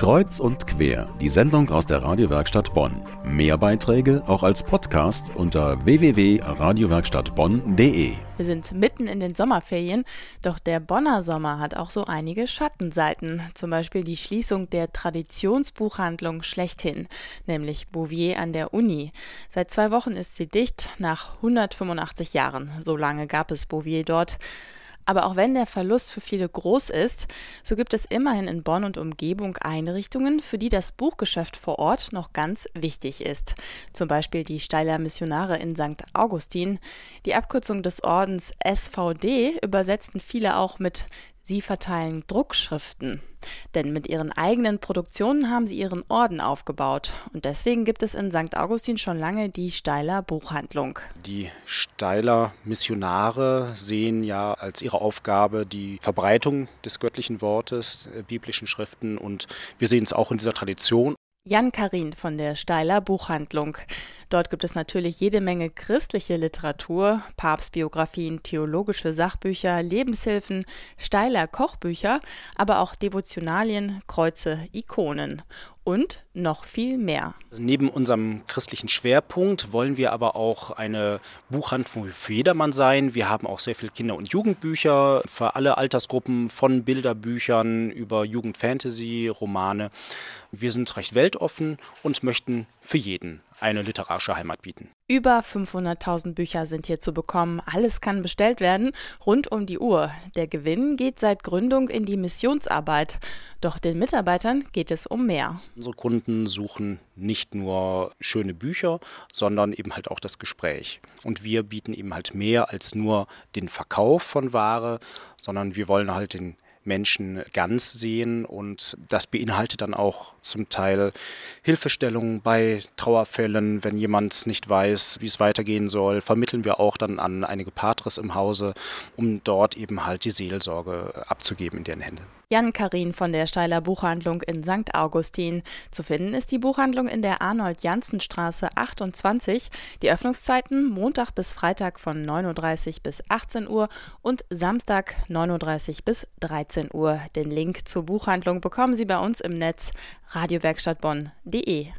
Kreuz und quer, die Sendung aus der Radiowerkstatt Bonn. Mehr Beiträge auch als Podcast unter www.radiowerkstattbonn.de. Wir sind mitten in den Sommerferien, doch der Bonner Sommer hat auch so einige Schattenseiten. Zum Beispiel die Schließung der Traditionsbuchhandlung schlechthin, nämlich Bouvier an der Uni. Seit zwei Wochen ist sie dicht, nach 185 Jahren. So lange gab es Bouvier dort. Aber auch wenn der Verlust für viele groß ist, so gibt es immerhin in Bonn und Umgebung Einrichtungen, für die das Buchgeschäft vor Ort noch ganz wichtig ist. Zum Beispiel die Steiler Missionare in St. Augustin. Die Abkürzung des Ordens SVD übersetzten viele auch mit Sie verteilen Druckschriften. Denn mit ihren eigenen Produktionen haben sie ihren Orden aufgebaut. Und deswegen gibt es in St. Augustin schon lange die Steiler Buchhandlung. Die Steiler Missionare sehen ja als ihre Aufgabe die Verbreitung des göttlichen Wortes, äh, biblischen Schriften. Und wir sehen es auch in dieser Tradition. Jan Karin von der Steiler Buchhandlung. Dort gibt es natürlich jede Menge christliche Literatur, Papstbiografien, theologische Sachbücher, Lebenshilfen, Steiler Kochbücher, aber auch Devotionalien, Kreuze, Ikonen und noch viel mehr. Also neben unserem christlichen Schwerpunkt wollen wir aber auch eine Buchhandlung für jedermann sein. Wir haben auch sehr viele Kinder- und Jugendbücher für alle Altersgruppen, von Bilderbüchern über Jugendfantasy, Romane. Wir sind recht weltoffen und möchten für jeden eine literarische Heimat bieten. Über 500.000 Bücher sind hier zu bekommen. Alles kann bestellt werden, rund um die Uhr. Der Gewinn geht seit Gründung in die Missionsarbeit. Doch den Mitarbeitern geht es um mehr. Unsere Kunden suchen nicht nur schöne Bücher, sondern eben halt auch das Gespräch. Und wir bieten eben halt mehr als nur den Verkauf von Ware, sondern wir wollen halt den Menschen ganz sehen und das beinhaltet dann auch zum Teil Hilfestellungen bei Trauerfällen, wenn jemand nicht weiß, wie es weitergehen soll, vermitteln wir auch dann an einige Patres im Hause, um dort eben halt die Seelsorge abzugeben in deren Hände. Jan Karin von der Steiler Buchhandlung in St. Augustin. Zu finden ist die Buchhandlung in der Arnold-Janssen-Straße 28. Die Öffnungszeiten Montag bis Freitag von 9.30 Uhr bis 18 Uhr und Samstag 9.30 Uhr bis 13 Uhr. Den Link zur Buchhandlung bekommen Sie bei uns im Netz radiowerkstattbonn.de.